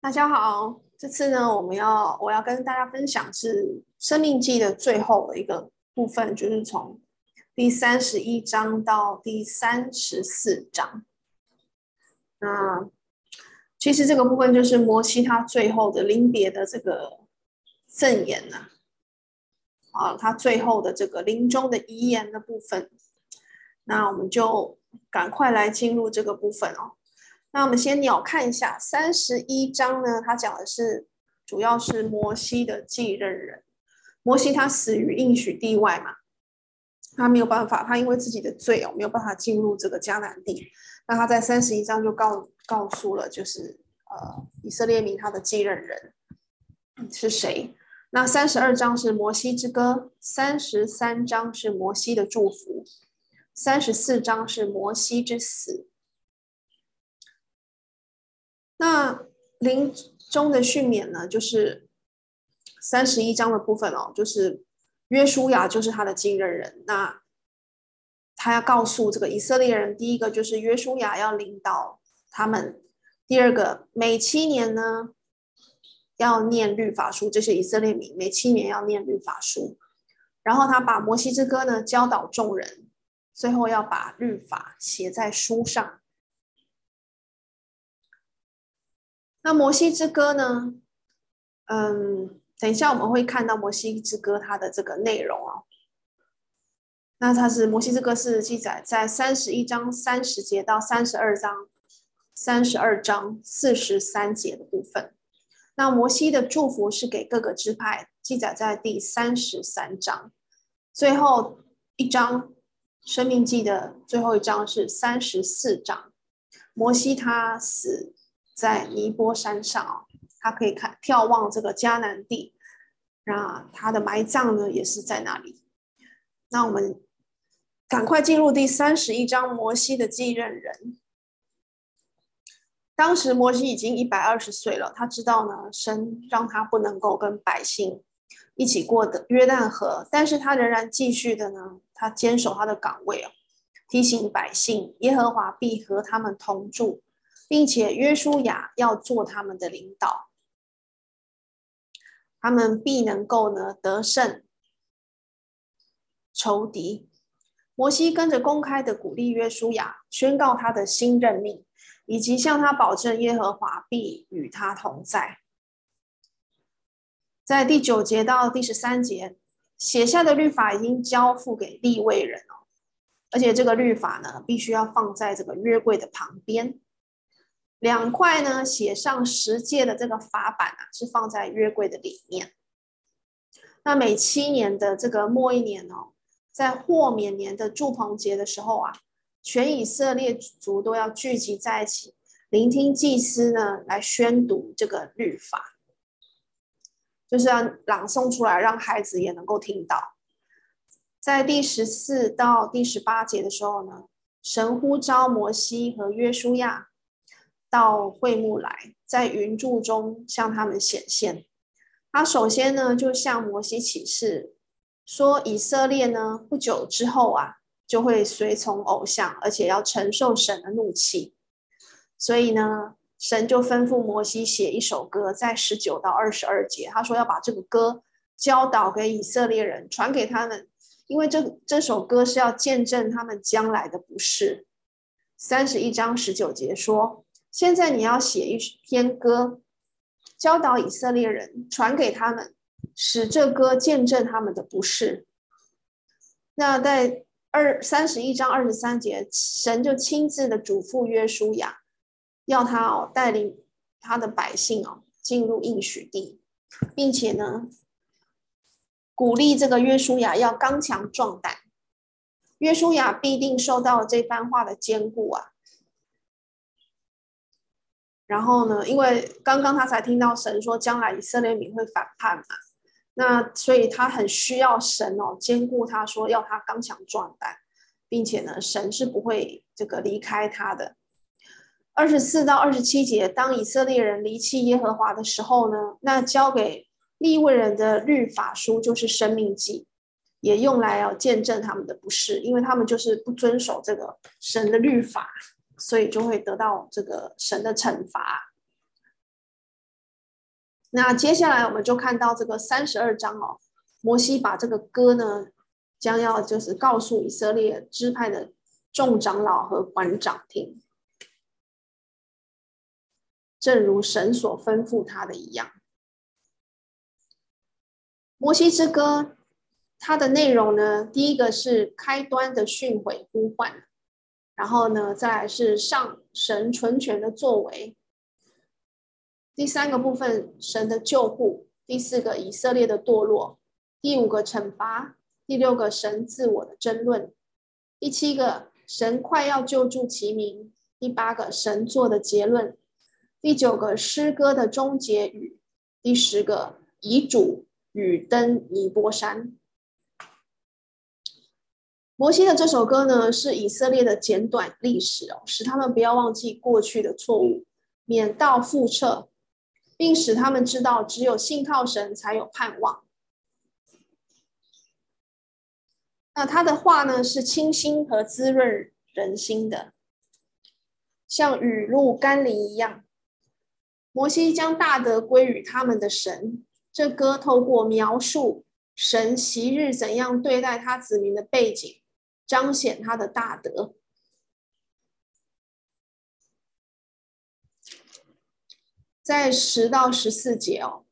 大家好，这次呢，我们要我要跟大家分享是《生命记》的最后的一个部分，就是从第三十一章到第三十四章。那其实这个部分就是摩西他最后的临别的这个赠言呢，啊，他最后的这个临终的遗言的部分。那我们就赶快来进入这个部分哦。那我们先鸟看一下三十一章呢，他讲的是主要是摩西的继任人。摩西他死于应许地外嘛，他没有办法，他因为自己的罪哦，没有办法进入这个迦南地。那他在三十一章就告告诉了，就是呃以色列民他的继任人是谁。那三十二章是摩西之歌，三十三章是摩西的祝福，三十四章是摩西之死。那临终的训勉呢，就是三十一章的部分哦，就是约书亚就是他的继任人。那他要告诉这个以色列人，第一个就是约书亚要领导他们；第二个，每七年呢要念律法书，这是以色列民每七年要念律法书。然后他把摩西之歌呢教导众人，最后要把律法写在书上。那摩西之歌呢？嗯，等一下我们会看到摩西之歌它的这个内容哦。那它是摩西之歌是记载在三十一章三十节到三十二章三十二章四十三节的部分。那摩西的祝福是给各个支派，记载在第三十三章。最后一章，生命记的最后一章是三十四章。摩西他死。在尼波山上哦，他可以看眺望这个迦南地，那他的埋葬呢也是在那里。那我们赶快进入第三十一章，摩西的继任人。当时摩西已经一百二十岁了，他知道呢，神让他不能够跟百姓一起过的约旦河，但是他仍然继续的呢，他坚守他的岗位哦，提醒百姓，耶和华必和他们同住。并且约书亚要做他们的领导，他们必能够呢得胜仇敌。摩西跟着公开的鼓励约书亚，宣告他的新任命，以及向他保证耶和华必与他同在。在第九节到第十三节写下的律法已经交付给立位人哦，而且这个律法呢必须要放在这个约柜的旁边。两块呢，写上十诫的这个法版啊，是放在约柜的里面。那每七年的这个末一年哦，在豁免年的住棚节的时候啊，全以色列族都要聚集在一起，聆听祭司呢来宣读这个律法，就是要朗诵出来，让孩子也能够听到。在第十四到第十八节的时候呢，神呼召摩西和约书亚。到会幕来，在云柱中向他们显现。他首先呢，就向摩西起誓，说以色列呢，不久之后啊，就会随从偶像，而且要承受神的怒气。所以呢，神就吩咐摩西写一首歌，在十九到二十二节，他说要把这个歌教导给以色列人，传给他们，因为这这首歌是要见证他们将来的不是。三十一章十九节说。现在你要写一篇歌，教导以色列人，传给他们，使这歌见证他们的不是。那在二三十一章二十三节，神就亲自的嘱咐约书亚，要他哦带领他的百姓哦进入应许地，并且呢鼓励这个约书亚要刚强壮胆。约书亚必定受到这番话的坚固啊。然后呢，因为刚刚他才听到神说将来以色列民会反叛嘛，那所以他很需要神哦，坚固他说要他刚强壮胆，并且呢，神是不会这个离开他的。二十四到二十七节，当以色列人离弃耶和华的时候呢，那交给利未人的律法书就是生命记，也用来要见证他们的不是，因为他们就是不遵守这个神的律法。所以就会得到这个神的惩罚。那接下来我们就看到这个三十二章哦，摩西把这个歌呢，将要就是告诉以色列支派的众长老和官长听，正如神所吩咐他的一样。摩西之歌，它的内容呢，第一个是开端的训诲呼唤，然后呢，再来是上神纯全的作为。第三个部分，神的救护；第四个，以色列的堕落；第五个，惩罚；第六个，神自我的争论；第七个，神快要救助其民；第八个，神做的结论；第九个，诗歌的终结语；第十个，遗嘱与登尼波山。摩西的这首歌呢，是以色列的简短历史哦，使他们不要忘记过去的错误，免到覆辙。并使他们知道，只有信靠神才有盼望。那他的话呢，是清新和滋润人心的，像雨露甘霖一样。摩西将大德归于他们的神。这歌透过描述神昔日怎样对待他子民的背景，彰显他的大德。在十到十四节哦，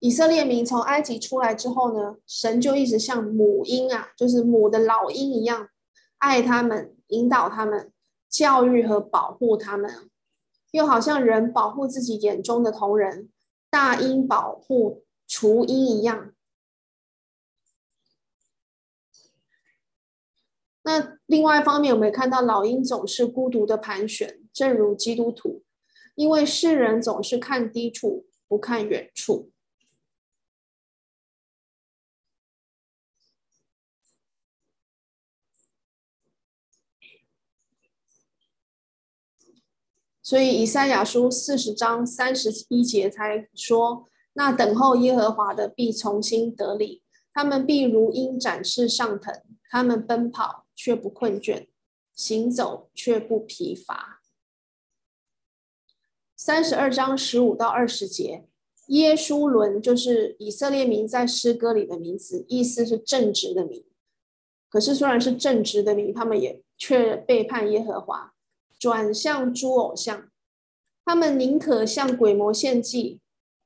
以色列民从埃及出来之后呢，神就一直像母鹰啊，就是母的老鹰一样，爱他们，引导他们，教育和保护他们，又好像人保护自己眼中的同人，大鹰保护雏鹰一样。那另外一方面，我们也看到老鹰总是孤独的盘旋，正如基督徒。因为世人总是看低处，不看远处，所以以赛亚书四十章三十一节才说：“那等候耶和华的必重新得力，他们必如鹰展翅上腾，他们奔跑却不困倦，行走却不疲乏。”三十二章十五到二十节，耶书伦就是以色列民在诗歌里的名字，意思是正直的民。可是虽然是正直的民，他们也却背叛耶和华，转向诸偶像。他们宁可向鬼魔献祭，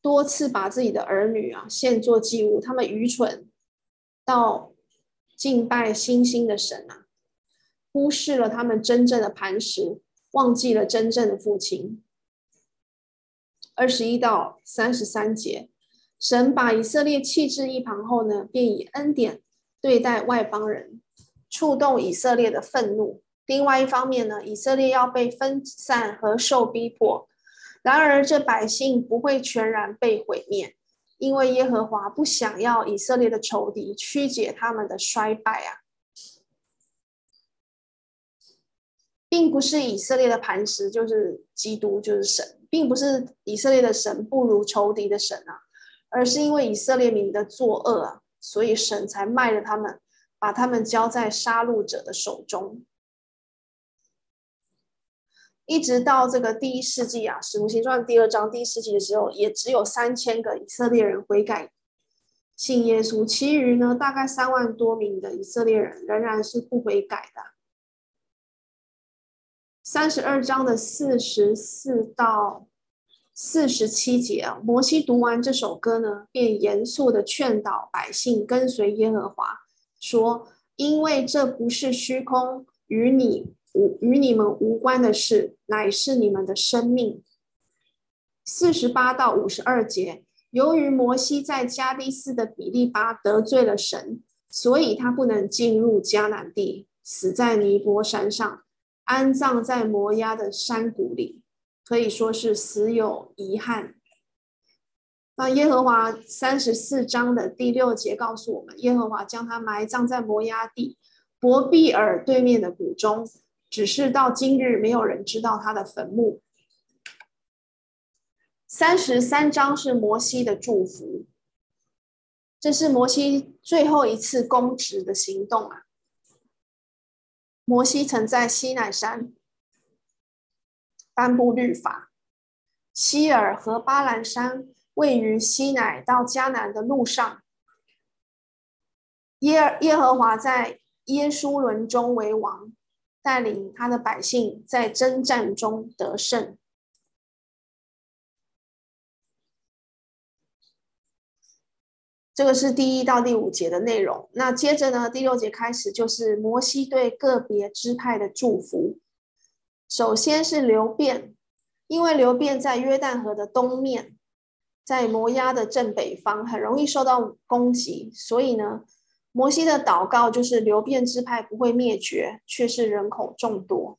多次把自己的儿女啊献作祭物。他们愚蠢到敬拜星星的神啊，忽视了他们真正的磐石，忘记了真正的父亲。二十一到三十三节，神把以色列弃置一旁后呢，便以恩典对待外邦人，触动以色列的愤怒。另外一方面呢，以色列要被分散和受逼迫。然而，这百姓不会全然被毁灭，因为耶和华不想要以色列的仇敌曲解他们的衰败啊，并不是以色列的磐石就是基督，就是神。并不是以色列的神不如仇敌的神啊，而是因为以色列民的作恶啊，所以神才卖了他们，把他们交在杀戮者的手中。一直到这个第一世纪啊，《使徒行传》第二章第一世纪的时候，也只有三千个以色列人悔改信耶稣，其余呢，大概三万多名的以色列人仍然是不悔改的。三十二章的四十四到四十七节，摩西读完这首歌呢，便严肃地劝导百姓跟随耶和华，说：“因为这不是虚空，与你无与你们无关的事，乃是你们的生命。”四十八到五十二节，由于摩西在加低斯的比利巴得罪了神，所以他不能进入迦南地，死在尼波山上。安葬在摩押的山谷里，可以说是死有遗憾。那耶和华三十四章的第六节告诉我们，耶和华将他埋葬在摩押地伯敝珥对面的谷中，只是到今日没有人知道他的坟墓。三十三章是摩西的祝福，这是摩西最后一次公职的行动啊。摩西曾在西乃山颁布律法，希尔和巴兰山位于西乃到迦南的路上，耶耶和华在耶稣伦中为王，带领他的百姓在征战中得胜。这个是第一到第五节的内容。那接着呢，第六节开始就是摩西对个别支派的祝福。首先是流便，因为流便在约旦河的东面，在摩押的正北方，很容易受到攻击，所以呢，摩西的祷告就是流便支派不会灭绝，却是人口众多。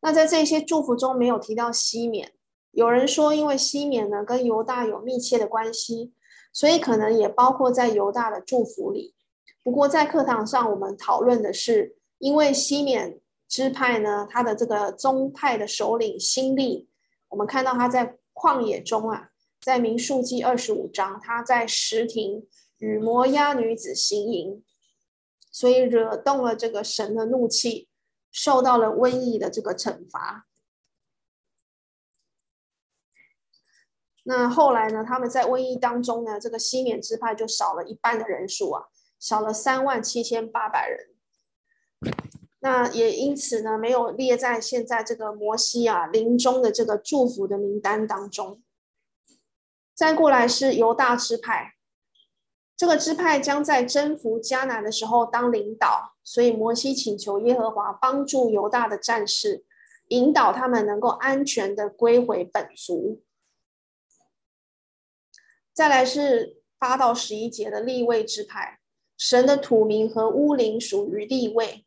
那在这些祝福中没有提到西缅，有人说因为西缅呢跟犹大有密切的关系。所以可能也包括在犹大的祝福里。不过在课堂上，我们讨论的是，因为西缅支派呢，他的这个宗派的首领新利，我们看到他在旷野中啊，在民数记二十五章，他在石亭与摩押女子行淫，所以惹动了这个神的怒气，受到了瘟疫的这个惩罚。那后来呢？他们在瘟疫当中呢，这个西缅支派就少了一半的人数啊，少了三万七千八百人。那也因此呢，没有列在现在这个摩西啊临终的这个祝福的名单当中。再过来是犹大支派，这个支派将在征服迦南的时候当领导，所以摩西请求耶和华帮助犹大的战士，引导他们能够安全的归回本族。再来是八到十一节的立位之派，神的土民和乌灵属于立位。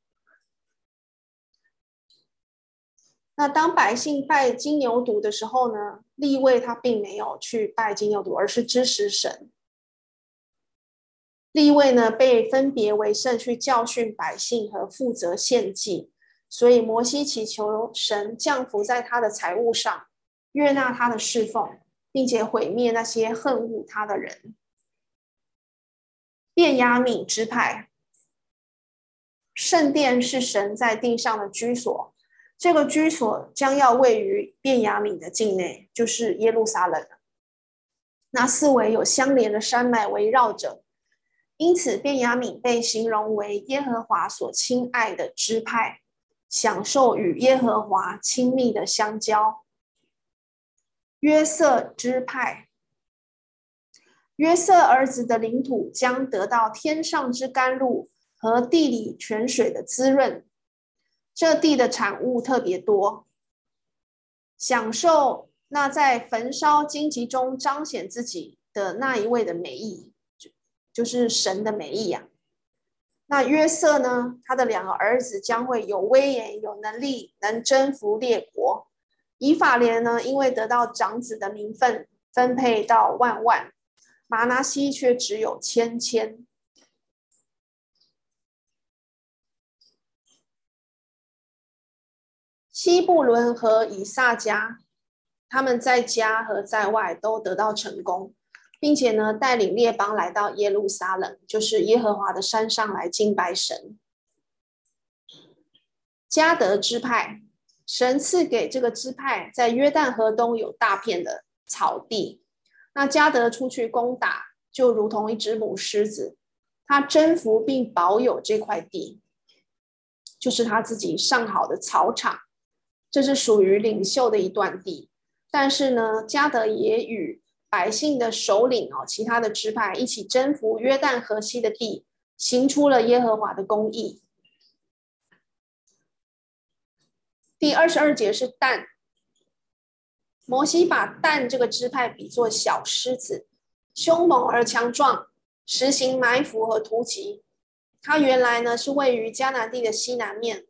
那当百姓拜金牛犊的时候呢，立位他并没有去拜金牛犊，而是支持神。立位呢被分别为圣，去教训百姓和负责献祭，所以摩西祈求神降服在他的财物上，悦纳他的侍奉。并且毁灭那些恨恶他的人。便雅悯支派，圣殿是神在地上的居所，这个居所将要位于便雅悯的境内，就是耶路撒冷。那四围有相连的山脉围绕着，因此便雅悯被形容为耶和华所亲爱的支派，享受与耶和华亲密的相交。约瑟支派，约瑟儿子的领土将得到天上之甘露和地里泉水的滋润，这地的产物特别多。享受那在焚烧荆棘中彰显自己的那一位的美意，就就是神的美意呀、啊。那约瑟呢？他的两个儿子将会有威严、有能力，能征服列国。以法莲呢，因为得到长子的名分，分配到万万；玛拿西却只有千千。西布伦和以萨迦，他们在家和在外都得到成功，并且呢，带领列邦来到耶路撒冷，就是耶和华的山上来敬拜神。迦得支派。神赐给这个支派在约旦河东有大片的草地，那加得出去攻打，就如同一只母狮子，他征服并保有这块地，就是他自己上好的草场，这是属于领袖的一段地。但是呢，加得也与百姓的首领哦，其他的支派一起征服约旦河西的地，行出了耶和华的公义。第二十二节是但，摩西把但这个支派比作小狮子，凶猛而强壮，实行埋伏和突击。他原来呢是位于迦南地的西南面，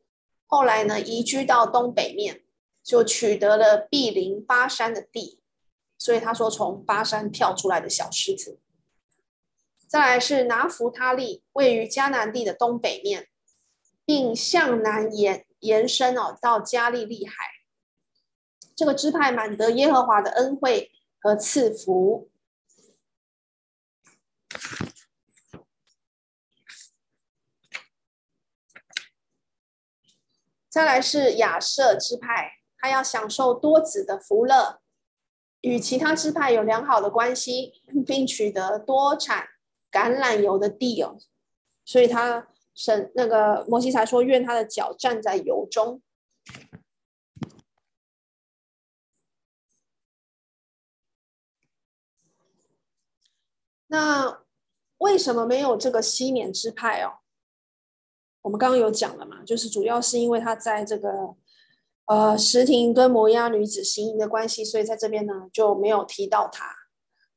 后来呢移居到东北面，就取得了毗邻巴山的地。所以他说从巴山跳出来的小狮子。再来是拿弗他利，位于迦南地的东北面，并向南延。延伸哦，到加利利海，这个支派满得耶和华的恩惠和赐福。再来是亚设支派，他要享受多子的福乐。与其他支派有良好的关系，并取得多产橄榄油的地哦，所以他神那个摩西才说，愿他的脚站在油中。那为什么没有这个西缅支派哦？我们刚刚有讲了嘛，就是主要是因为他在这个呃石亭跟摩押女子行营的关系，所以在这边呢就没有提到他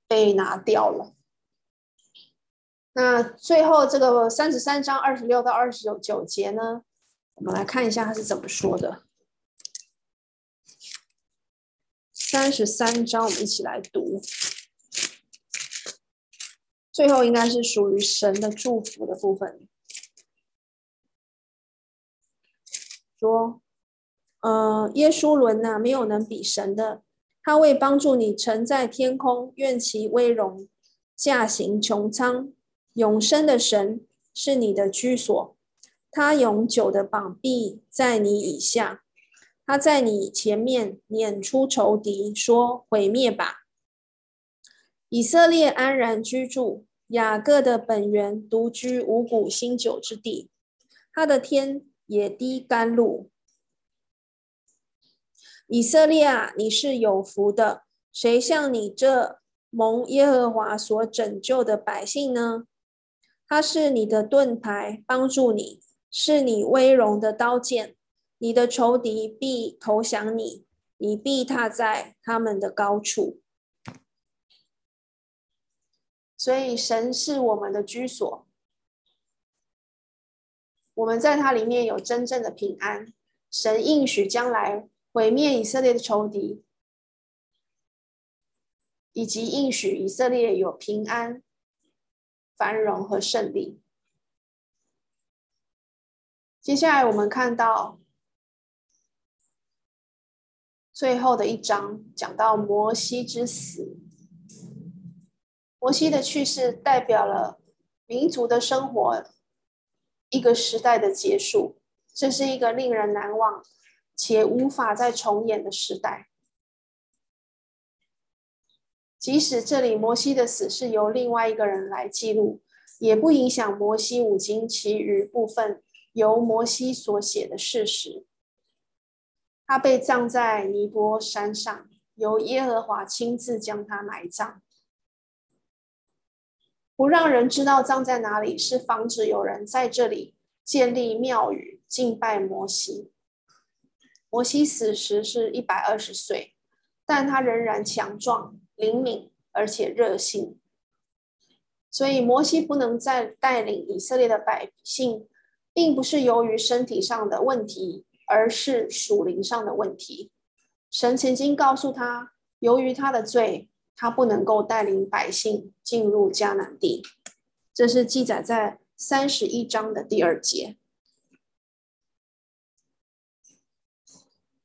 被拿掉了。那最后这个三十三章二十六到二十九九节呢，我们来看一下他是怎么说的。三十三章，我们一起来读。最后应该是属于神的祝福的部分。说，呃，耶稣伦呐，没有能比神的。他为帮助你乘在天空，愿其威荣驾行穹苍。永生的神是你的居所，他永久的膀臂在你以下，他在你前面撵出仇敌，说毁灭吧。以色列安然居住，雅各的本源独居五谷新酒之地。他的天也滴甘露。以色列啊，你是有福的。谁像你这蒙耶和华所拯救的百姓呢？他是你的盾牌，帮助你，是你威荣的刀剑。你的仇敌必投降你，你必踏在他们的高处。所以，神是我们的居所，我们在它里面有真正的平安。神应许将来毁灭以色列的仇敌，以及应许以色列有平安、繁荣和胜利。接下来，我们看到最后的一章，讲到摩西之死。摩西的去世代表了民族的生活，一个时代的结束。这是一个令人难忘且无法再重演的时代。即使这里摩西的死是由另外一个人来记录，也不影响摩西五经其余部分由摩西所写的事实。他被葬在尼波山上，由耶和华亲自将他埋葬。不让人知道葬在哪里，是防止有人在这里建立庙宇敬拜摩西。摩西死时是一百二十岁，但他仍然强壮、灵敏而且热心。所以摩西不能再带领以色列的百姓，并不是由于身体上的问题，而是属灵上的问题。神曾经告诉他，由于他的罪。他不能够带领百姓进入迦南地，这是记载在三十一章的第二节。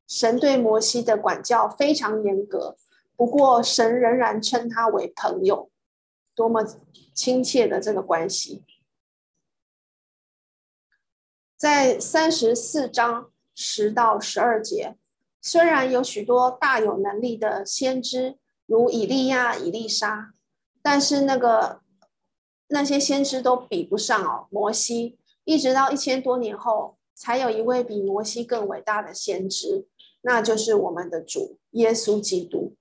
神对摩西的管教非常严格，不过神仍然称他为朋友，多么亲切的这个关系。在三十四章十到十二节，虽然有许多大有能力的先知。如以利亚、以利沙，但是那个那些先知都比不上哦。摩西一直到一千多年后，才有一位比摩西更伟大的先知，那就是我们的主耶稣基督。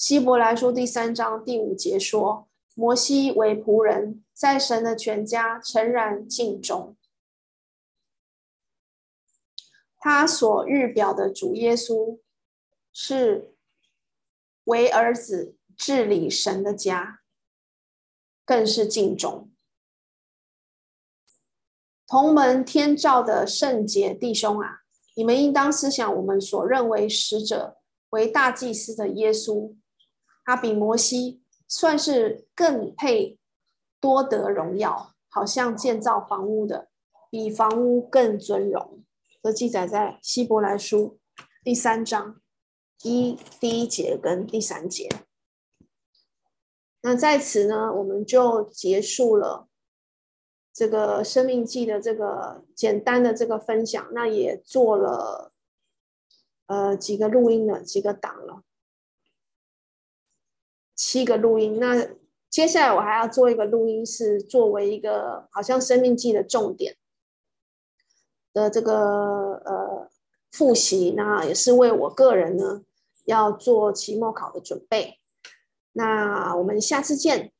希伯来书第三章第五节说：“摩西为仆人，在神的全家诚然尽忠。”他所预表的主耶稣。是为儿子治理神的家，更是尽忠。同门天照的圣洁弟兄啊，你们应当思想我们所认为使者为大祭司的耶稣，他比摩西算是更配多得荣耀，好像建造房屋的，比房屋更尊荣。这记载在希伯来书第三章。一第一节跟第三节，那在此呢，我们就结束了这个生命记的这个简单的这个分享。那也做了呃几个录音了，几个档了，七个录音。那接下来我还要做一个录音，是作为一个好像生命记的重点的这个呃复习，那也是为我个人呢要做期末考的准备。那我们下次见。